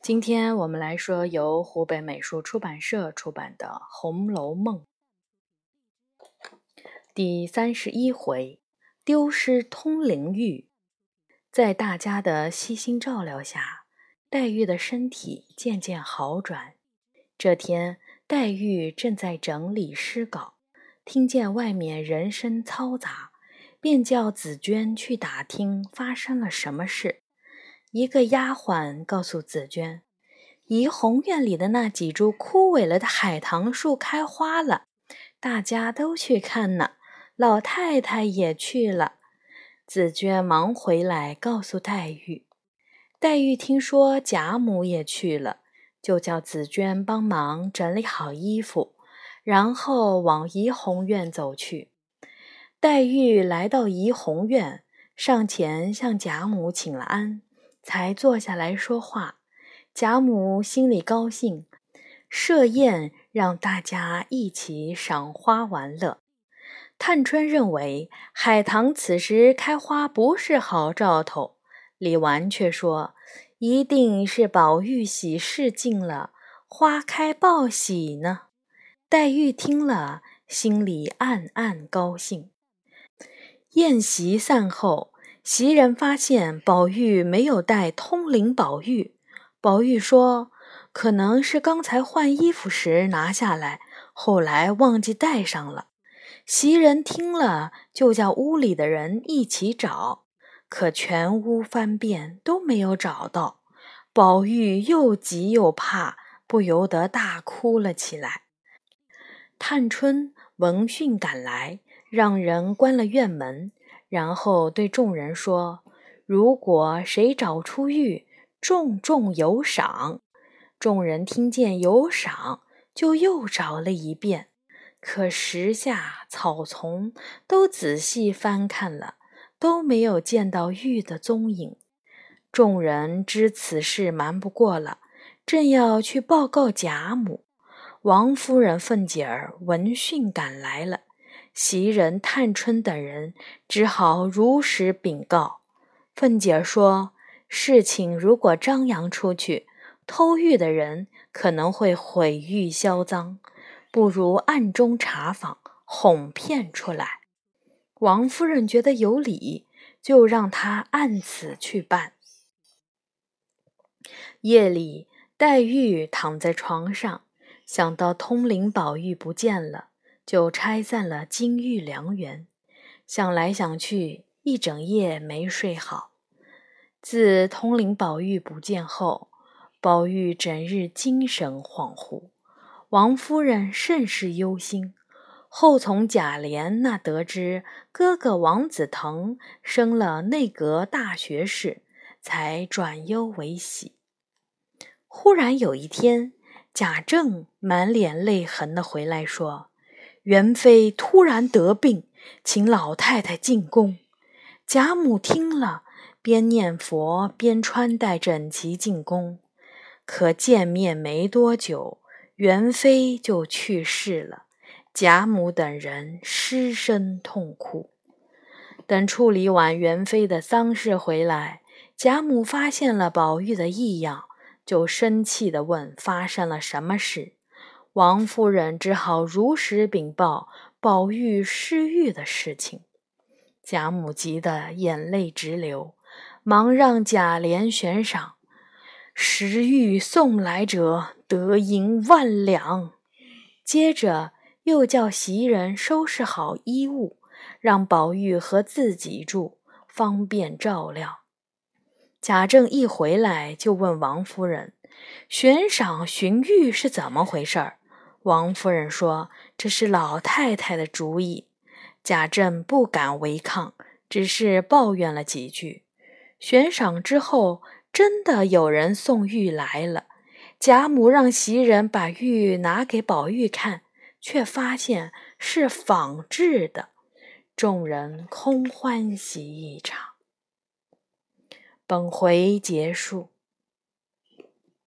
今天我们来说由湖北美术出版社出版的《红楼梦》第三十一回：丢失通灵玉。在大家的悉心照料下，黛玉的身体渐渐好转。这天，黛玉正在整理诗稿，听见外面人声嘈杂，便叫紫娟去打听发生了什么事。一个丫鬟告诉紫娟，怡红院里的那几株枯萎了的海棠树开花了，大家都去看呢。老太太也去了。紫娟忙回来告诉黛玉。黛玉听说贾母也去了，就叫紫娟帮忙整理好衣服，然后往怡红院走去。黛玉来到怡红院，上前向贾母请了安。才坐下来说话，贾母心里高兴，设宴让大家一起赏花玩乐。探春认为海棠此时开花不是好兆头，李纨却说一定是宝玉喜事近了，花开报喜呢。黛玉听了，心里暗暗高兴。宴席散后。袭人发现宝玉没有带通灵宝玉，宝玉说：“可能是刚才换衣服时拿下来，后来忘记带上了。”袭人听了，就叫屋里的人一起找，可全屋翻遍都没有找到。宝玉又急又怕，不由得大哭了起来。探春闻讯赶来，让人关了院门。然后对众人说：“如果谁找出玉，重重有赏。”众人听见有赏，就又找了一遍，可石下草丛都仔细翻看了，都没有见到玉的踪影。众人知此事瞒不过了，正要去报告贾母，王夫人、凤姐儿闻讯赶来了。袭人、探春等人只好如实禀告。凤姐说：“事情如果张扬出去，偷玉的人可能会毁誉销赃，不如暗中查访，哄骗出来。”王夫人觉得有理，就让他按此去办。夜里，黛玉躺在床上，想到通灵宝玉不见了。就拆散了金玉良缘，想来想去，一整夜没睡好。自通灵宝玉不见后，宝玉整日精神恍惚，王夫人甚是忧心。后从贾琏那得知哥哥王子腾升了内阁大学士，才转忧为喜。忽然有一天，贾政满脸泪痕的回来说。元妃突然得病，请老太太进宫。贾母听了，边念佛边穿戴整齐进宫。可见面没多久，元妃就去世了。贾母等人失声痛哭。等处理完元妃的丧事回来，贾母发现了宝玉的异样，就生气地问：发生了什么事？王夫人只好如实禀报宝玉失玉的事情，贾母急得眼泪直流，忙让贾琏悬赏，拾玉送来者得银万两。接着又叫袭人收拾好衣物，让宝玉和自己住，方便照料。贾政一回来就问王夫人：“悬赏寻玉是怎么回事儿？”王夫人说：“这是老太太的主意。”贾政不敢违抗，只是抱怨了几句。悬赏之后，真的有人送玉来了。贾母让袭人把玉拿给宝玉看，却发现是仿制的。众人空欢喜一场。本回结束。